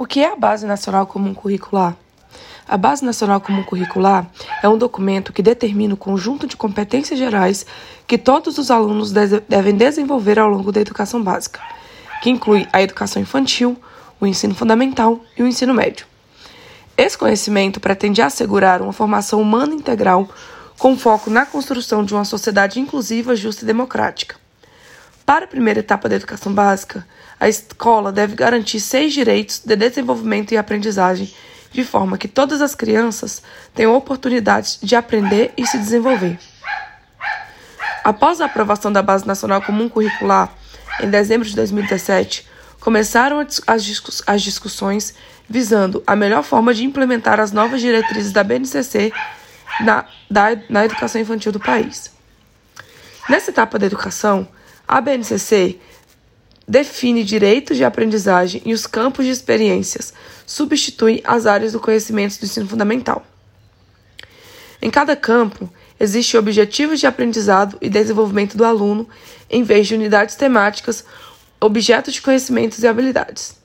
O que é a Base Nacional Comum Curricular? A Base Nacional Comum Curricular é um documento que determina o conjunto de competências gerais que todos os alunos devem desenvolver ao longo da educação básica, que inclui a educação infantil, o ensino fundamental e o ensino médio. Esse conhecimento pretende assegurar uma formação humana integral com foco na construção de uma sociedade inclusiva, justa e democrática. Para a primeira etapa da educação básica, a escola deve garantir seis direitos de desenvolvimento e aprendizagem de forma que todas as crianças tenham oportunidades de aprender e se desenvolver. Após a aprovação da Base Nacional Comum Curricular, em dezembro de 2017, começaram as, discuss as discussões visando a melhor forma de implementar as novas diretrizes da BNCC na, da, na educação infantil do país. Nessa etapa da educação, a BNCC define direitos de aprendizagem e os campos de experiências substituem as áreas do conhecimento do ensino fundamental. Em cada campo, existem objetivos de aprendizado e desenvolvimento do aluno, em vez de unidades temáticas, objetos de conhecimentos e habilidades.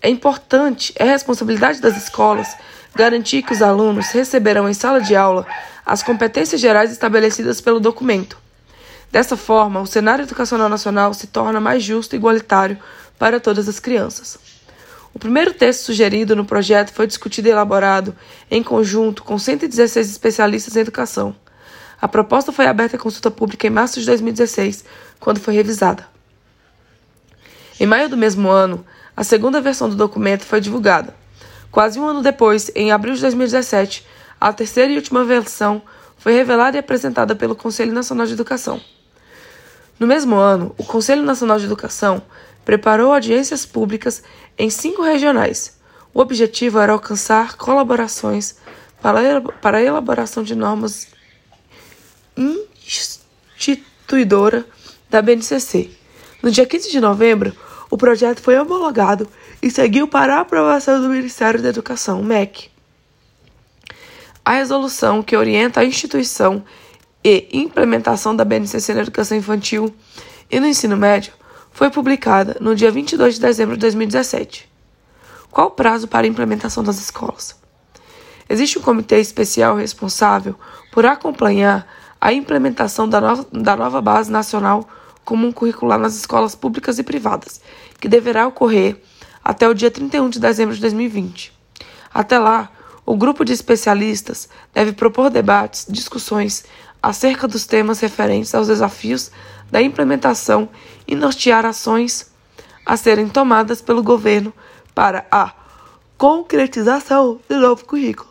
É importante, é responsabilidade das escolas garantir que os alunos receberão em sala de aula as competências gerais estabelecidas pelo documento, Dessa forma, o cenário educacional nacional se torna mais justo e igualitário para todas as crianças. O primeiro texto sugerido no projeto foi discutido e elaborado em conjunto com 116 especialistas em educação. A proposta foi aberta à consulta pública em março de 2016, quando foi revisada. Em maio do mesmo ano, a segunda versão do documento foi divulgada. Quase um ano depois, em abril de 2017, a terceira e última versão foi revelada e apresentada pelo Conselho Nacional de Educação. No mesmo ano, o Conselho Nacional de Educação preparou audiências públicas em cinco regionais. O objetivo era alcançar colaborações para a elaboração de normas instituidora da BNCC. No dia 15 de novembro, o projeto foi homologado e seguiu para a aprovação do Ministério da Educação, MEC. A resolução que orienta a instituição e implementação da BNCC na educação infantil e no ensino médio foi publicada no dia 22 de dezembro de 2017. Qual o prazo para a implementação das escolas? Existe um comitê especial responsável por acompanhar a implementação da nova, da nova Base Nacional Comum Curricular nas escolas públicas e privadas, que deverá ocorrer até o dia 31 de dezembro de 2020. Até lá, o grupo de especialistas deve propor debates, discussões acerca dos temas referentes aos desafios da implementação e nortear ações a serem tomadas pelo governo para a concretização do novo currículo.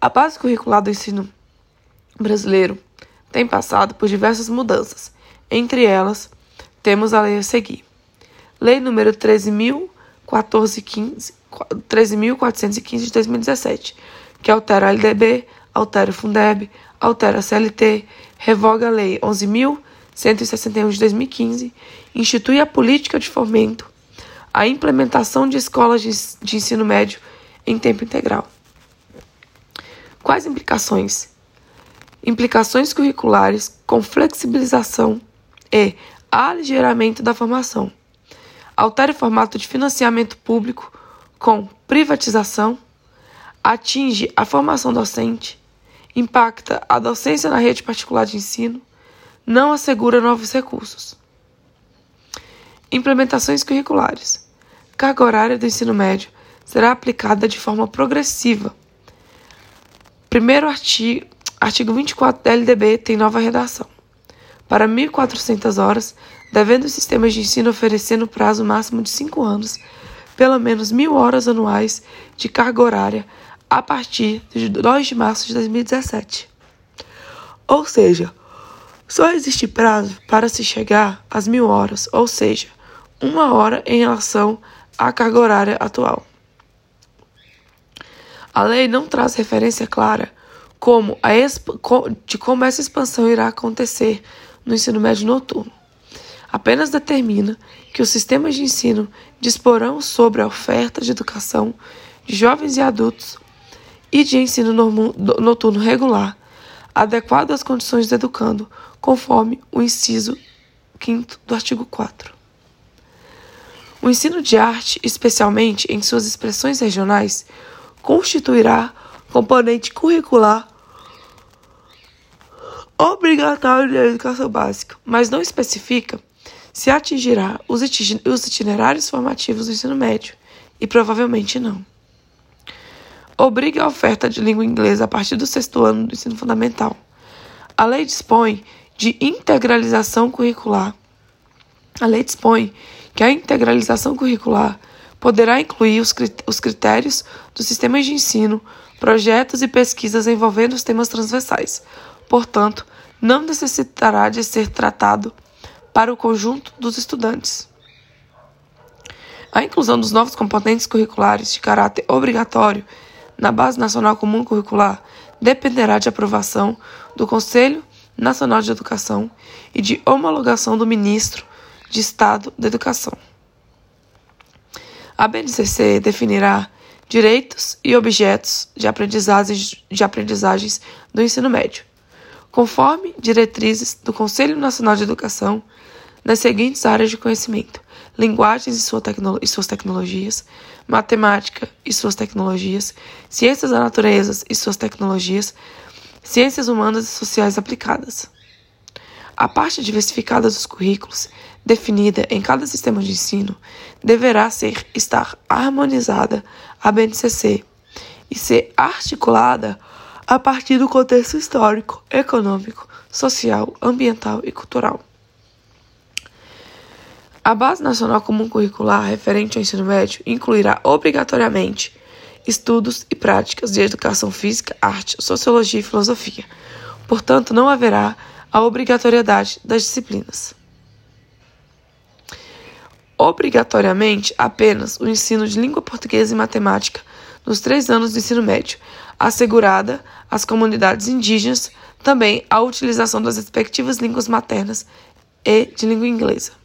A base curricular do ensino brasileiro tem passado por diversas mudanças. Entre elas, temos a lei a seguir. Lei número 13.415 de 2017, que altera a LDB, altera o Fundeb, altera a CLT, revoga a Lei 11.161 de 2015, institui a política de fomento, a implementação de escolas de, ensino médio em tempo integral. Quais implicações? Implicações curriculares com flexibilização e aligeramento da formação. Altera o formato de financiamento público com privatização. Atinge a formação docente impacta a docência na rede particular de ensino, não assegura novos recursos. Implementações curriculares. Carga horária do ensino médio será aplicada de forma progressiva. Primeiro artigo, artigo 24 da LDB tem nova redação. Para 1.400 horas, devendo os sistemas de ensino oferecer no prazo máximo de 5 anos pelo menos mil horas anuais de carga horária a partir de 2 de março de 2017. Ou seja, só existe prazo para se chegar às mil horas, ou seja, uma hora em relação à carga horária atual. A lei não traz referência clara como a de como essa expansão irá acontecer no ensino médio noturno. Apenas determina que os sistemas de ensino disporão sobre a oferta de educação de jovens e adultos e de ensino noturno regular, adequado às condições do educando, conforme o inciso 5 do artigo 4. O ensino de arte, especialmente em suas expressões regionais, constituirá componente curricular obrigatório da educação básica, mas não especifica se atingirá os itinerários formativos do ensino médio, e provavelmente não. Obriga a oferta de língua inglesa a partir do sexto ano do ensino fundamental. A lei dispõe de integralização curricular. A lei dispõe que a integralização curricular poderá incluir os critérios dos sistemas de ensino, projetos e pesquisas envolvendo os temas transversais. Portanto, não necessitará de ser tratado para o conjunto dos estudantes. A inclusão dos novos componentes curriculares de caráter obrigatório na Base Nacional Comum Curricular dependerá de aprovação do Conselho Nacional de Educação e de homologação do Ministro de Estado da Educação. A BNCC definirá direitos e objetos de aprendizagens, de aprendizagens do ensino médio, conforme diretrizes do Conselho Nacional de Educação nas seguintes áreas de conhecimento: linguagens e, sua e suas tecnologias, matemática e suas tecnologias, ciências da natureza e suas tecnologias, ciências humanas e sociais aplicadas. A parte diversificada dos currículos, definida em cada sistema de ensino, deverá ser estar harmonizada à BNCC e ser articulada a partir do contexto histórico, econômico, social, ambiental e cultural. A Base Nacional Comum Curricular referente ao ensino médio incluirá obrigatoriamente estudos e práticas de educação física, arte, sociologia e filosofia. Portanto, não haverá a obrigatoriedade das disciplinas. Obrigatoriamente, apenas o ensino de língua portuguesa e matemática nos três anos do ensino médio, assegurada às comunidades indígenas também a utilização das respectivas línguas maternas e de língua inglesa.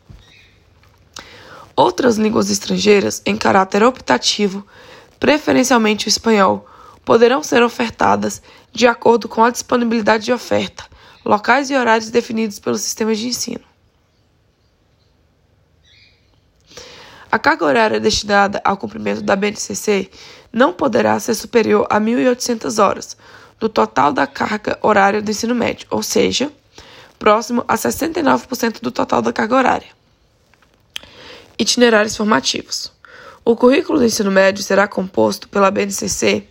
Outras línguas estrangeiras, em caráter optativo, preferencialmente o espanhol, poderão ser ofertadas de acordo com a disponibilidade de oferta, locais e horários definidos pelos sistemas de ensino. A carga horária destinada ao cumprimento da BNCC não poderá ser superior a 1.800 horas do total da carga horária do ensino médio, ou seja, próximo a 69% do total da carga horária. Itinerários formativos. O currículo do ensino médio será composto pela BNCC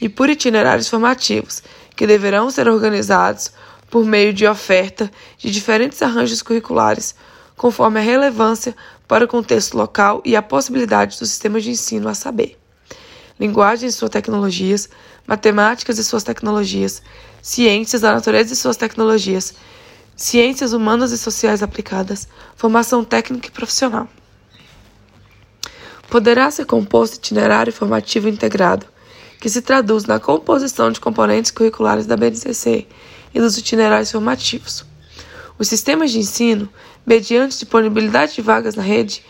e por itinerários formativos, que deverão ser organizados por meio de oferta de diferentes arranjos curriculares, conforme a relevância para o contexto local e a possibilidade do sistema de ensino a saber. Linguagem e suas tecnologias, matemáticas e suas tecnologias, ciências da natureza e suas tecnologias, ciências humanas e sociais aplicadas, formação técnica e profissional. Poderá ser composto itinerário formativo integrado, que se traduz na composição de componentes curriculares da BNCC e dos itinerários formativos. Os sistemas de ensino, mediante disponibilidade de vagas na rede,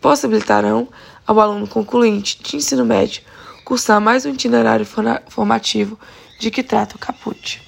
possibilitarão ao aluno concluinte de ensino médio cursar mais um itinerário formativo de que trata o caput.